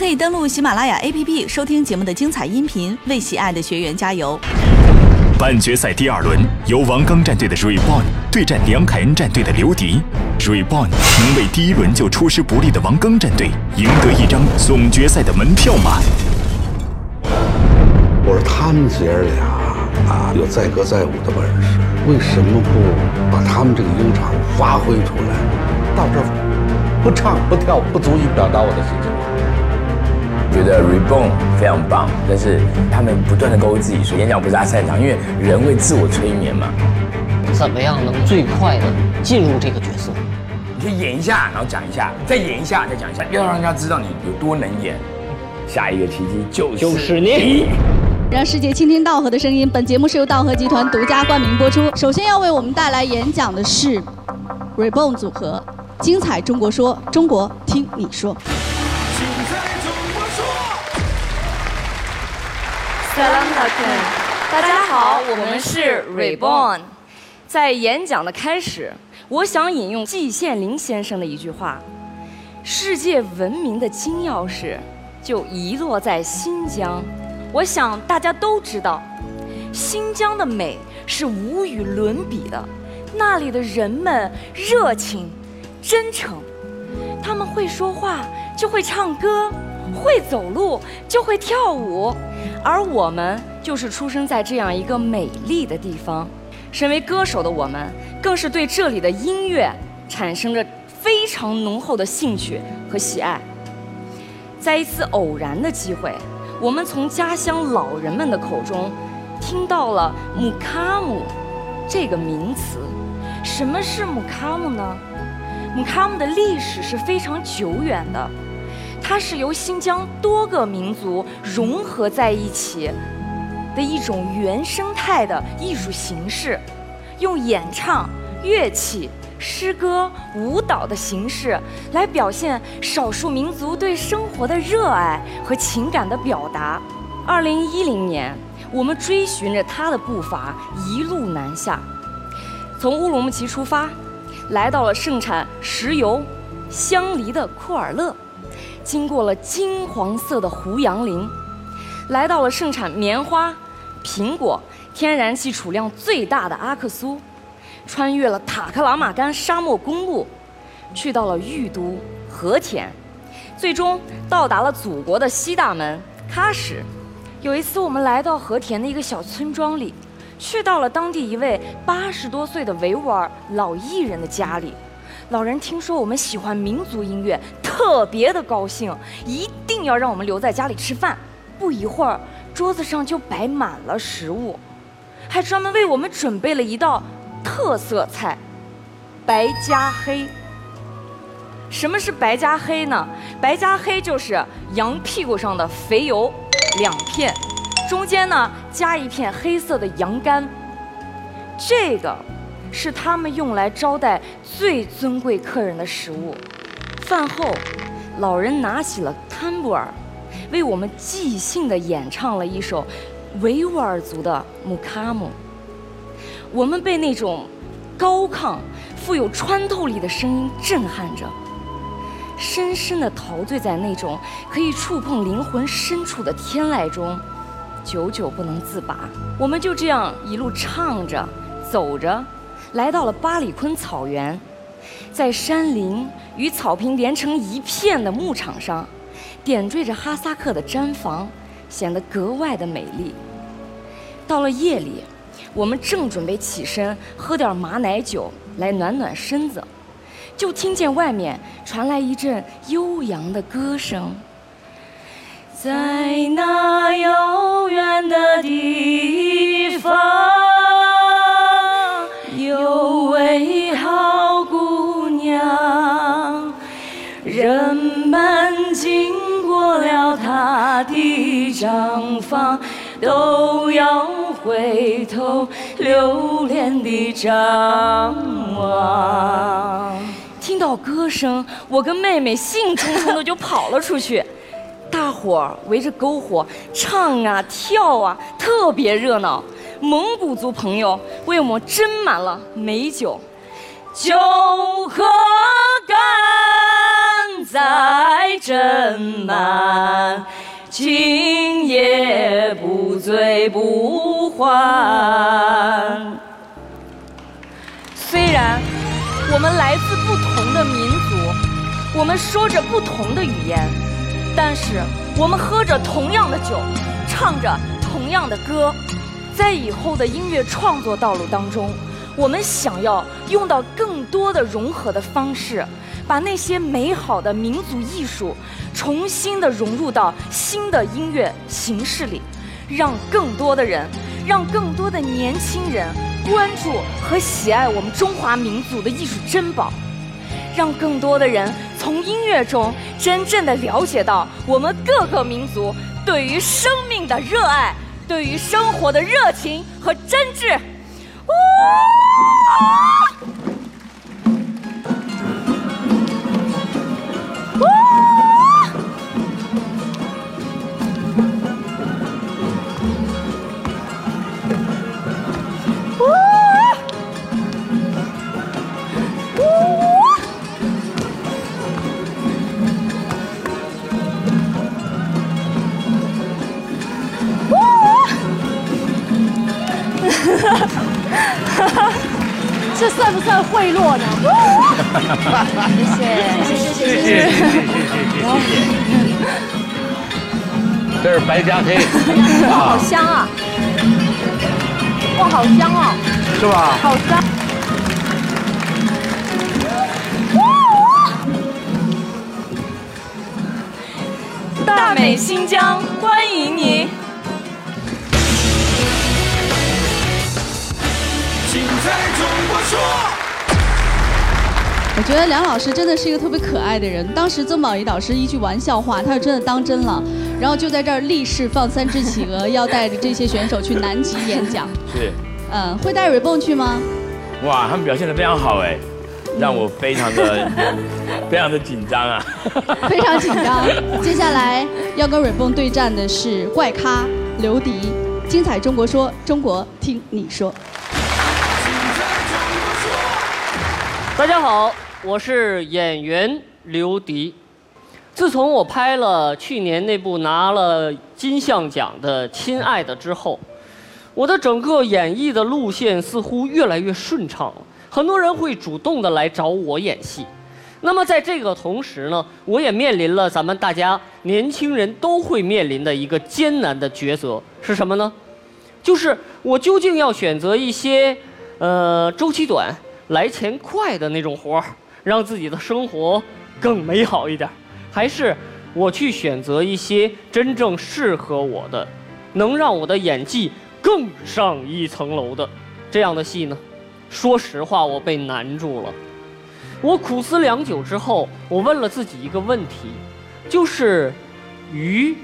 可以登录喜马拉雅 APP 收听节目的精彩音频，为喜爱的学员加油。半决赛第二轮，由王刚战队的 Reborn 对战梁凯恩战队的刘迪。Reborn 能为第一轮就出师不利的王刚战队赢得一张总决赛的门票吗？我说他们姐儿俩啊，有载歌载舞的本事，为什么不把他们这个优场发挥出来？到这儿不唱不跳，不足以表达我的心情。觉得 Reborn 非常棒，但是他们不断的告诉自己说，演讲不是他擅长，因为人会自我催眠嘛。怎么样能最快的进入这个角色？你可以演一下，然后讲一下，再演一下，再讲一下，要让人家知道你有多能演。下一个奇迹就是就是你。让世界倾听道和的声音。本节目是由道和集团独家冠名播出。首先要为我们带来演讲的是 Reborn 组合，精彩中国说，中国听你说。大家好，我们是 Reborn。在演讲的开始，我想引用季羡林先生的一句话：“世界文明的金钥匙就遗落在新疆。”我想大家都知道，新疆的美是无与伦比的，那里的人们热情、真诚，他们会说话就会唱歌，会走路就会跳舞。而我们就是出生在这样一个美丽的地方，身为歌手的我们，更是对这里的音乐产生着非常浓厚的兴趣和喜爱。在一次偶然的机会，我们从家乡老人们的口中听到了“姆卡姆”这个名词。什么是姆卡姆呢？姆卡姆的历史是非常久远的。它是由新疆多个民族融合在一起的一种原生态的艺术形式，用演唱、乐器、诗歌、舞蹈的形式来表现少数民族对生活的热爱和情感的表达。二零一零年，我们追寻着他的步伐，一路南下，从乌鲁木齐出发，来到了盛产石油、香梨的库尔勒。经过了金黄色的胡杨林，来到了盛产棉花、苹果、天然气储量最大的阿克苏，穿越了塔克拉玛干沙漠公路，去到了玉都和田，最终到达了祖国的西大门喀什。有一次，我们来到和田的一个小村庄里，去到了当地一位八十多岁的维吾尔老艺人的家里。老人听说我们喜欢民族音乐，特别的高兴，一定要让我们留在家里吃饭。不一会儿，桌子上就摆满了食物，还专门为我们准备了一道特色菜——白加黑。什么是白加黑呢？白加黑就是羊屁股上的肥油两片，中间呢加一片黑色的羊肝。这个。是他们用来招待最尊贵客人的食物。饭后，老人拿起了坦布尔，为我们即兴地演唱了一首维吾尔族的木卡姆。我们被那种高亢、富有穿透力的声音震撼着，深深地陶醉在那种可以触碰灵魂深处的天籁中，久久不能自拔。我们就这样一路唱着，走着。来到了巴里坤草原，在山林与草坪连成一片的牧场上，点缀着哈萨克的毡房，显得格外的美丽。到了夜里，我们正准备起身喝点马奶酒来暖暖身子，就听见外面传来一阵悠扬的歌声。在那遥远的地方。的帐房，都要回头留恋的张望。听到歌声，我跟妹妹兴冲冲的就跑了出去，大伙儿围着篝火唱啊跳啊，特别热闹。蒙古族朋友为我们斟满了美酒，酒喝干再斟满，今夜不醉不还。虽然我们来自不同的民族，我们说着不同的语言，但是我们喝着同样的酒，唱着同样的歌，在以后的音乐创作道路当中。我们想要用到更多的融合的方式，把那些美好的民族艺术重新的融入到新的音乐形式里，让更多的人，让更多的年轻人关注和喜爱我们中华民族的艺术珍宝，让更多的人从音乐中真正的了解到我们各个民族对于生命的热爱，对于生活的热情和真挚。不算贿赂呢？谢谢，谢谢，谢谢，谢谢，谢谢。这是白加黑，哇，好香啊！哇，好香哦！是吧？好香。大美新疆，欢迎你！我觉得梁老师真的是一个特别可爱的人。当时曾宝仪导师一句玩笑话，他就真的当真了，然后就在这儿立誓放三只企鹅，要带着这些选手去南极演讲。是，嗯，会带 Rebon 去吗？哇，他们表现得非常好哎，让我非常的非常的紧张啊。非常紧张。接下来要跟 Rebon 对战的是怪咖刘迪，精彩中国说，中国听你说。大家好，我是演员刘迪。自从我拍了去年那部拿了金像奖的《亲爱的》之后，我的整个演绎的路线似乎越来越顺畅了。很多人会主动的来找我演戏。那么在这个同时呢，我也面临了咱们大家年轻人都会面临的一个艰难的抉择，是什么呢？就是我究竟要选择一些，呃，周期短。来钱快的那种活儿，让自己的生活更美好一点，还是我去选择一些真正适合我的，能让我的演技更上一层楼的这样的戏呢？说实话，我被难住了。我苦思良久之后，我问了自己一个问题，就是鱼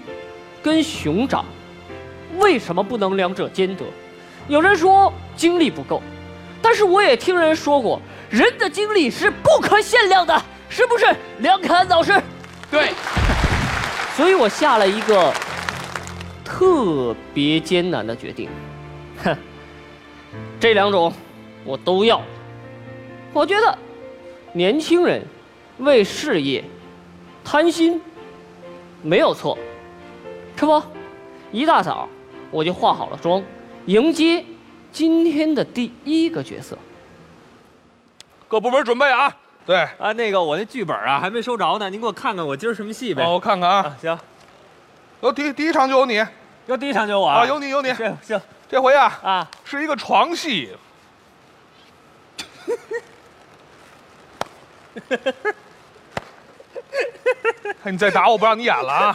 跟熊掌为什么不能两者兼得？有人说精力不够。但是我也听人说过，人的精力是不可限量的，是不是？梁凯安老师，对。所以我下了一个特别艰难的决定，哼，这两种我都要。我觉得年轻人为事业贪心没有错，是不？一大早我就化好了妆，迎接。今天的第一个角色，各部门准备啊！对啊，那个我那剧本啊还没收着呢，您给我看看我今儿什么戏呗？哦，我看看啊。行，有第第一场就有你，有第一场就有我啊！有你有你。行行，这回啊啊是一个床戏。你再打我不让你演了啊！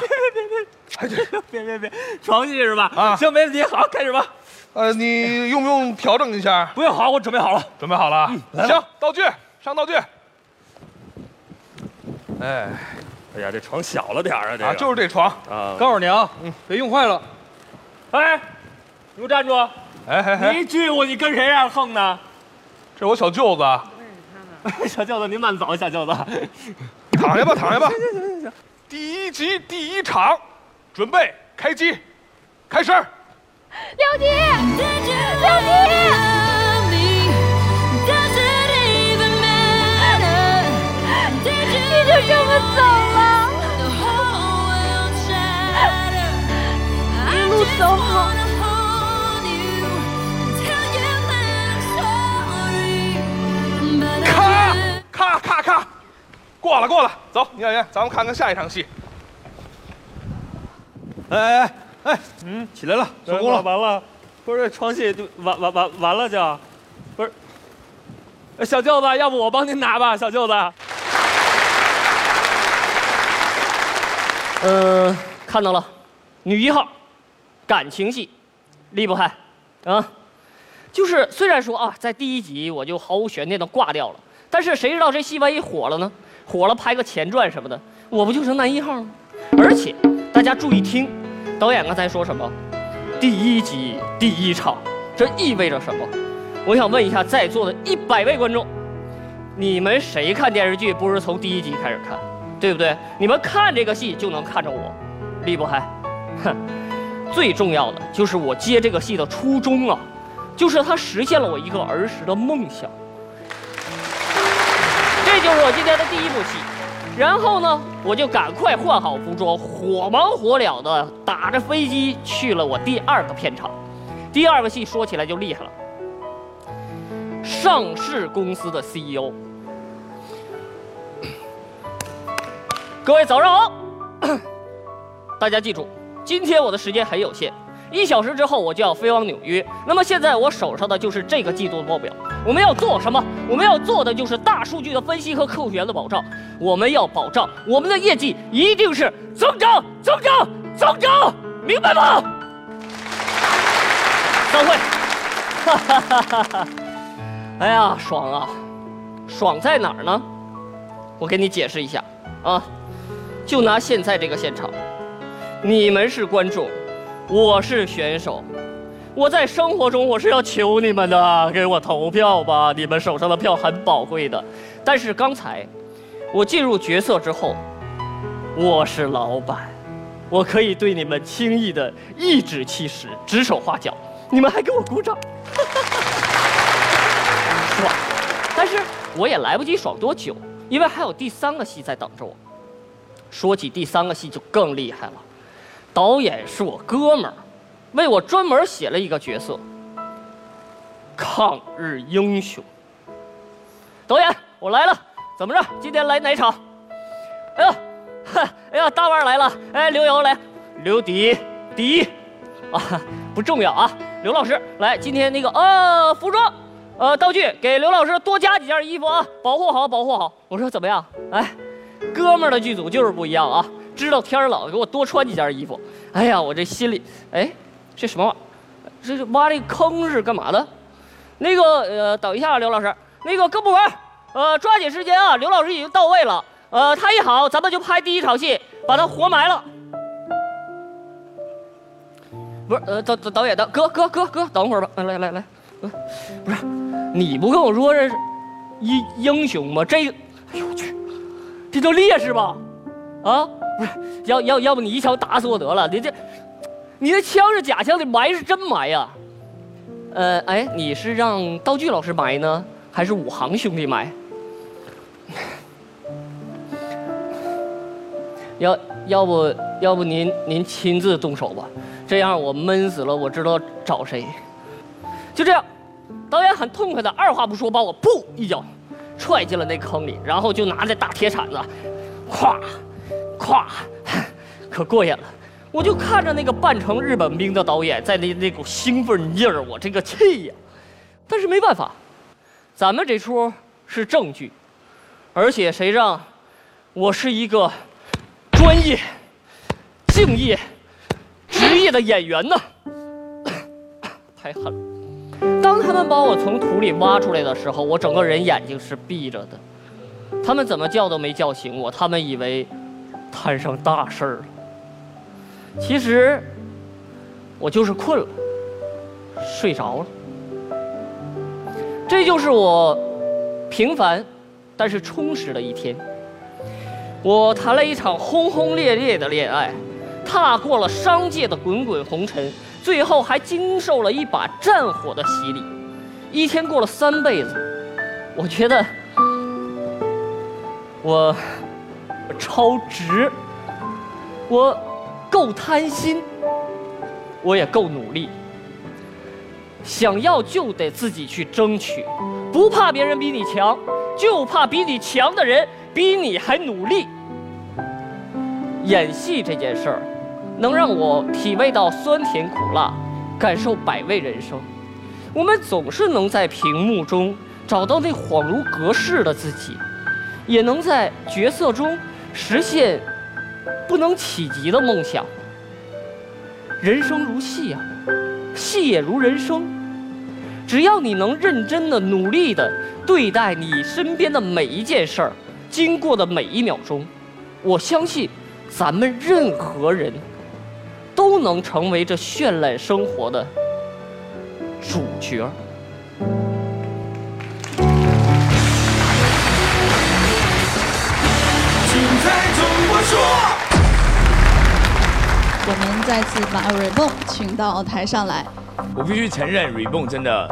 别别别别别别，床戏是吧？啊，行，没问题，好，开始吧。呃，你用不用调整一下？不用，好，我准备好了，准备好了。嗯，行，道具上道具。哎，哎呀，这床小了点啊，这啊，就是这床啊。告诉你啊，嗯，别用坏了。哎，你给我站住！哎哎哎，你拒我，你跟谁这样横呢？这是我小舅子。小舅子，您慢走，小舅子。躺下吧，躺下吧。行行行行行。第一集第一场，准备开机，开始。刘迪，刘迪，你这这么走了，一路走好。咔咔咔咔，过了过了，走，倪演员，咱们看看下一场戏。哎哎哎哎，嗯，起来了，成功了。完了，不是床戏就完完完完了就，不是。哎小舅子，要不我帮您拿吧，小舅子。呃，看到了，女一号，感情戏，厉不害，啊，就是虽然说啊，在第一集我就毫无悬念的挂掉了，但是谁知道这戏万一火了呢？火了拍个前传什么的，我不就成男一号了吗？而且大家注意听，导演刚才说什么？第一集第一场，这意味着什么？我想问一下在座的一百位观众，你们谁看电视剧不是从第一集开始看？对不对？你们看这个戏就能看着我，厉不害？哼，最重要的就是我接这个戏的初衷啊，就是它实现了我一个儿时的梦想。这就是我今天的第一部戏。然后呢，我就赶快换好服装，火忙火燎的打着飞机去了我第二个片场。第二个戏说起来就厉害了，上市公司的 CEO。各位早上好，大家记住，今天我的时间很有限，一小时之后我就要飞往纽约。那么现在我手上的就是这个季度的报表。我们要做什么？我们要做的就是大数据的分析和客户源的保障。我们要保障我们的业绩一定是增长、增长、增长，明白吗？散会。哈哈哈哈哈！哎呀，爽啊！爽在哪儿呢？我给你解释一下啊。就拿现在这个现场，你们是观众，我是选手，我在生活中我是要求你们的，给我投票吧，你们手上的票很宝贵的。但是刚才我进入角色之后，我是老板，我可以对你们轻易的颐指气使、指手画脚，你们还给我鼓掌，爽！但是我也来不及爽多久，因为还有第三个戏在等着我。说起第三个戏就更厉害了，导演是我哥们儿，为我专门写了一个角色——抗日英雄。导演，我来了，怎么着？今天来哪场？哎呦，哈，哎呀，大腕来了！哎，刘瑶来，刘迪，迪，啊，不重要啊。刘老师来，今天那个呃，服装，呃，道具，给刘老师多加几件衣服啊，保护好，保护好。我说怎么样？哎。哥们儿的剧组就是不一样啊！知道天冷，给我多穿几件衣服。哎呀，我这心里，哎，这什么玩意儿？这是挖这坑是干嘛的？那个呃，等一下，刘老师，那个各部门，呃，抓紧时间啊！刘老师已经到位了，呃，他一好，咱们就拍第一场戏，把他活埋了。不是，呃，导导导演的哥哥哥哥，等会儿吧，来来来，不是，你不跟我说这是英英雄吗？这，哎呦我去！这叫烈士吧？啊，要要要不你一枪打死我得了。你这，你的枪是假枪，你埋是真埋呀？呃，哎，你是让道具老师埋呢，还是武行兄弟埋？要要不要不您您亲自动手吧？这样我闷死了，我知道找谁。就这样，导演很痛快的，二话不说把我噗一脚。踹进了那坑里，然后就拿着大铁铲子，咵，咵，可过瘾了。我就看着那个扮成日本兵的导演在那那股兴奋劲儿，我这个气呀！但是没办法，咱们这出是正剧，而且谁让我是一个专业、敬业、职业的演员呢？太狠了。当他们把我从土里挖出来的时候，我整个人眼睛是闭着的。他们怎么叫都没叫醒我，他们以为摊上大事儿了。其实我就是困了，睡着了。这就是我平凡但是充实的一天。我谈了一场轰轰烈烈的恋爱，踏过了商界的滚滚红尘。最后还经受了一把战火的洗礼，一天过了三辈子，我觉得我超值。我够贪心，我也够努力。想要就得自己去争取，不怕别人比你强，就怕比你强的人比你还努力。演戏这件事儿，能让我体味到酸甜苦辣，感受百味人生。我们总是能在屏幕中找到那恍如隔世的自己，也能在角色中实现不能企及的梦想。人生如戏啊，戏也如人生。只要你能认真的、努力的对待你身边的每一件事儿，经过的每一秒钟，我相信，咱们任何人都能成为这绚烂生活的主角。我们再次把 Reborn 请到台上来。我必须承认，Reborn 真的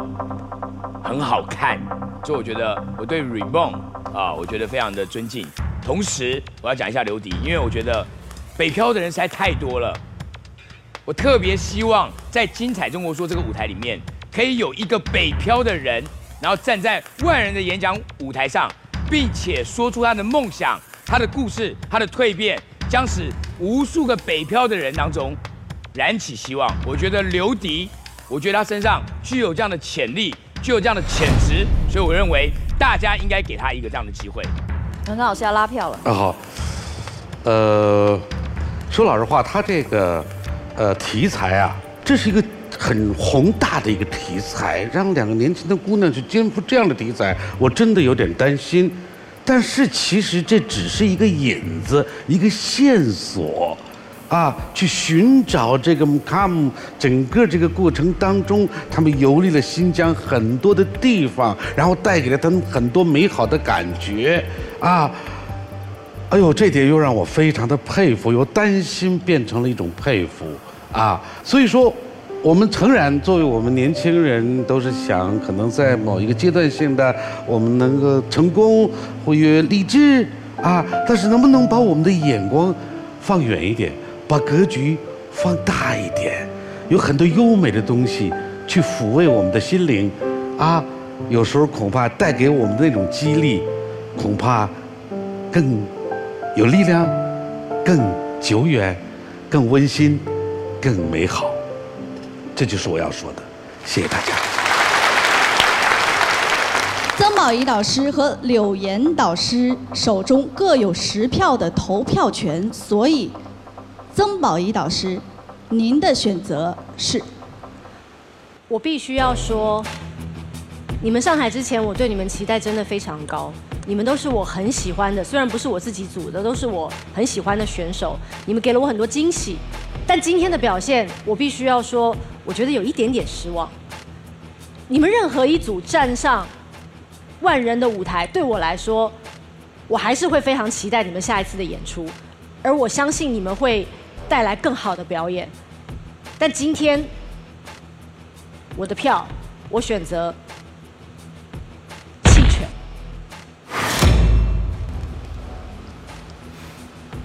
很好看，所以我觉得我对 Reborn 啊，我觉得非常的尊敬。同时，我要讲一下刘迪，因为我觉得北漂的人实在太多了。我特别希望在《精彩中国说》这个舞台里面，可以有一个北漂的人，然后站在万人的演讲舞台上，并且说出他的梦想、他的故事、他的蜕变，将使无数个北漂的人当中燃起希望。我觉得刘迪。我觉得他身上具有这样的潜力，具有这样的潜质，所以我认为大家应该给他一个这样的机会。文刚老师要拉票了。啊好，呃，说老实话，他这个呃题材啊，这是一个很宏大的一个题材，让两个年轻的姑娘去肩负这样的题材，我真的有点担心。但是其实这只是一个引子，一个线索。啊，去寻找这个 Mcam 整个这个过程当中，他们游历了新疆很多的地方，然后带给了他们很多美好的感觉啊。哎呦，这点又让我非常的佩服，由担心变成了一种佩服啊。所以说，我们诚然作为我们年轻人，都是想可能在某一个阶段性的我们能够成功或越励志啊，但是能不能把我们的眼光放远一点？把格局放大一点，有很多优美的东西去抚慰我们的心灵，啊，有时候恐怕带给我们的那种激励，恐怕更有力量，更久远，更温馨，更美好。这就是我要说的，谢谢大家。曾宝仪导师和柳岩导师手中各有十票的投票权，所以。曾宝仪导师，您的选择是？我必须要说，你们上台之前，我对你们期待真的非常高。你们都是我很喜欢的，虽然不是我自己组的，都是我很喜欢的选手。你们给了我很多惊喜，但今天的表现，我必须要说，我觉得有一点点失望。你们任何一组站上万人的舞台，对我来说，我还是会非常期待你们下一次的演出，而我相信你们会。带来更好的表演，但今天我的票，我选择弃权。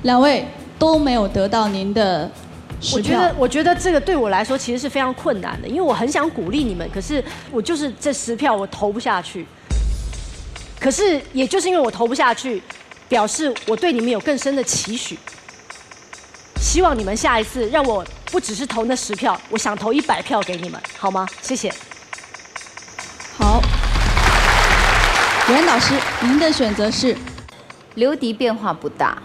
两位都没有得到您的我觉得，我觉得这个对我来说其实是非常困难的，因为我很想鼓励你们，可是我就是这十票我投不下去。可是也就是因为我投不下去，表示我对你们有更深的期许。希望你们下一次让我不只是投那十票，我想投一百票给你们，好吗？谢谢。好，袁老师，您的选择是？刘迪变化不大，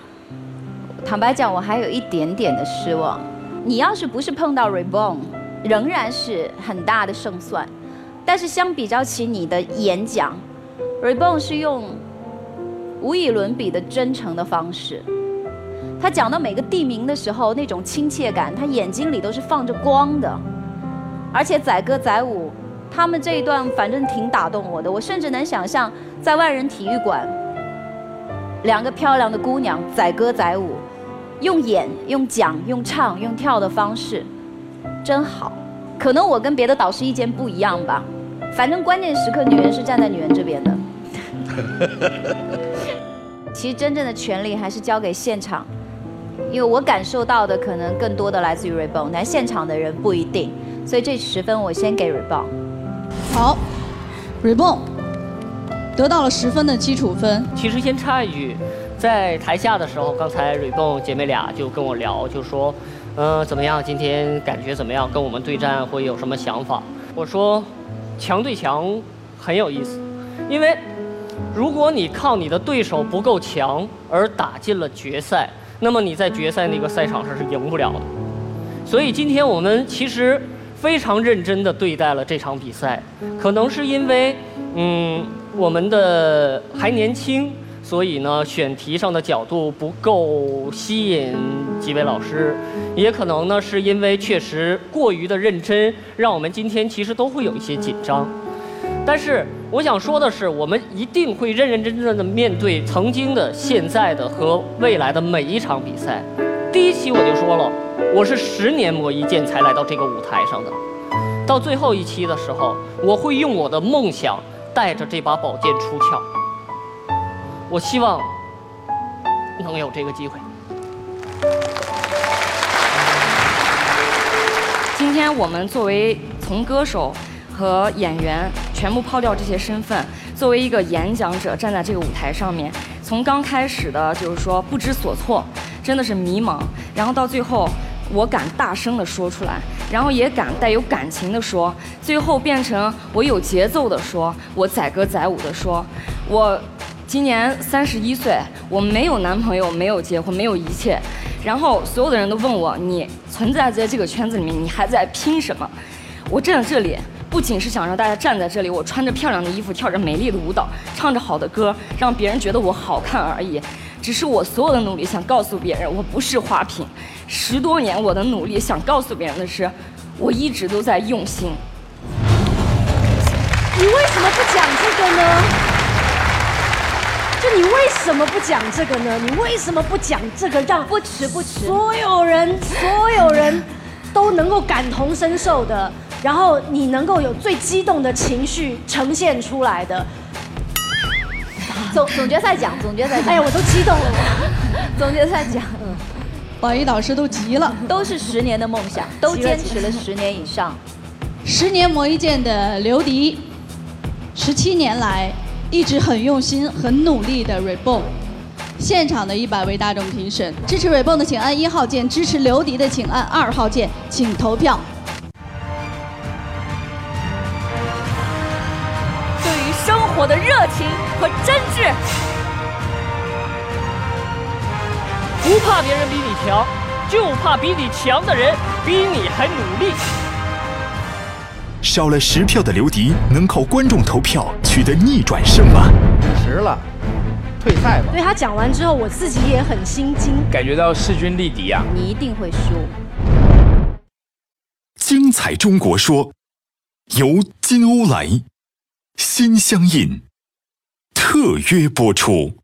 坦白讲，我还有一点点的失望。你要是不是碰到 Reborn，仍然是很大的胜算。但是相比较起你的演讲，Reborn 是用无以伦比的真诚的方式。他讲到每个地名的时候，那种亲切感，他眼睛里都是放着光的。而且载歌载舞，他们这一段反正挺打动我的。我甚至能想象，在万人体育馆，两个漂亮的姑娘载歌载舞，用演、用讲、用唱、用跳的方式，真好。可能我跟别的导师意见不一样吧，反正关键时刻女人是站在女人这边的。其实真正的权利还是交给现场，因为我感受到的可能更多的来自于 Rebon，但现场的人不一定，所以这十分我先给 Rebon。好，Rebon 得到了十分的基础分。其实先插一句，在台下的时候，刚才 Rebon 姐妹俩就跟我聊，就说，嗯、怎么样？今天感觉怎么样？跟我们对战会有什么想法？我说，强对强很有意思，因为如果你靠你的对手不够强而打进了决赛，那么你在决赛那个赛场上是赢不了的。所以今天我们其实非常认真地对待了这场比赛，可能是因为，嗯，我们的还年轻，所以呢选题上的角度不够吸引几位老师，也可能呢是因为确实过于的认真，让我们今天其实都会有一些紧张。但是我想说的是，我们一定会认认真真的面对曾经的、现在的和未来的每一场比赛。第一期我就说了，我是十年磨一剑才来到这个舞台上的。到最后一期的时候，我会用我的梦想带着这把宝剑出鞘。我希望能有这个机会。今天我们作为从歌手和演员全部抛掉这些身份，作为一个演讲者站在这个舞台上面，从刚开始的就是说不知所措，真的是迷茫，然后到最后我敢大声的说出来，然后也敢带有感情的说，最后变成我有节奏的说，我载歌载舞的说，我今年三十一岁，我没有男朋友，没有结婚，没有一切。然后所有的人都问我，你存在在这个圈子里面，你还在拼什么？我站在这里，不仅是想让大家站在这里，我穿着漂亮的衣服，跳着美丽的舞蹈，唱着好的歌，让别人觉得我好看而已。只是我所有的努力，想告诉别人，我不是花瓶。十多年我的努力，想告诉别人的是，我一直都在用心。你为什么不讲这个呢？就你为什么不讲这个呢？你为什么不讲这个，让不迟不迟，所有人 所有人都能够感同身受的，然后你能够有最激动的情绪呈现出来的。总总决赛讲，总决赛讲，哎呀，我都激动了，总决赛讲，嗯，宝仪导师都急了，都是十年的梦想，都坚持了十年以上。十年磨一剑的刘迪，十七年来一直很用心、很努力的 Reborn，现场的一百位大众评审，支持 Reborn 的请按一号键，支持刘迪的请按二号键，请投票。对于生活的热情和真挚，不怕别人比你强，就怕比你强的人比你还努力。少了十票的刘迪能靠观众投票取得逆转胜吗？迟了，退赛吧。对他讲完之后，我自己也很心惊，感觉到势均力敌啊！你一定会输。精彩中国说，由金欧莱、心相印特约播出。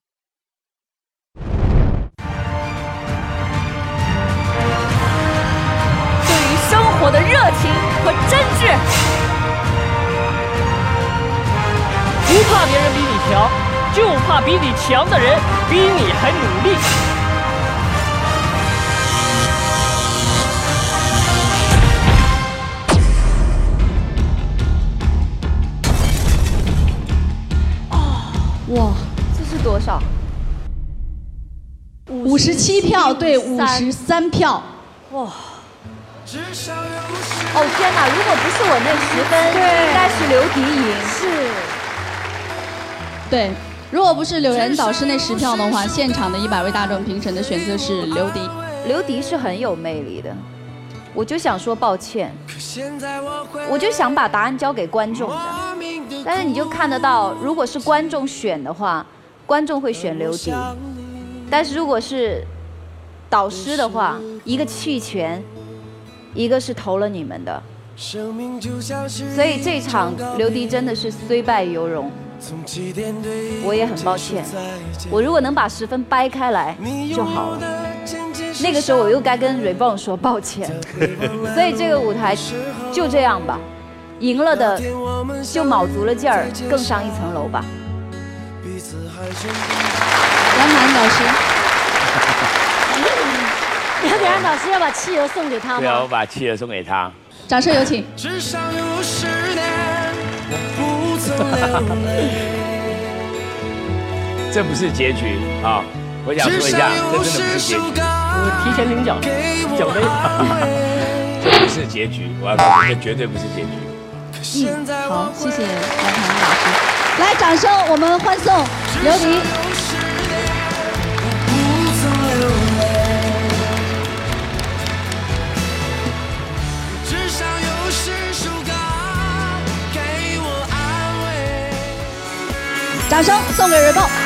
不怕别人比你强，就怕比你强的人比你还努力。哇，这是多少？五十七票对五十三票，哇！哦天哪！如果不是我那十分，应该是刘迪赢。对，如果不是柳岩导师那十票的话，现场的一百位大众评审的选择是刘迪。刘迪是很有魅力的，我就想说抱歉，我就想把答案交给观众的，但是你就看得到，如果是观众选的话，观众会选刘迪，但是如果是导师的话，一个弃权，一个是投了你们的，所以这场刘迪真的是虽败犹荣。我也很抱歉，我如果能把十分掰开来就好了。那个时候我又该跟 Rebon 说抱歉，所以这个舞台就这样吧，赢了的就卯足了劲儿，更上一层楼吧。杨楠老师，杨典安老师要把企鹅送给他吗对啊，我？把企鹅送给他。掌声有请。至少有十年，我不曾流泪。这不是结局啊！我想说一下，这真的不是结局，我提前领奖，奖杯。这不是结局。我要告诉你，这绝对不是结局。嗯，好，谢谢王涵老师。来，掌声，我们欢送刘迪。掌声送给瑞梦。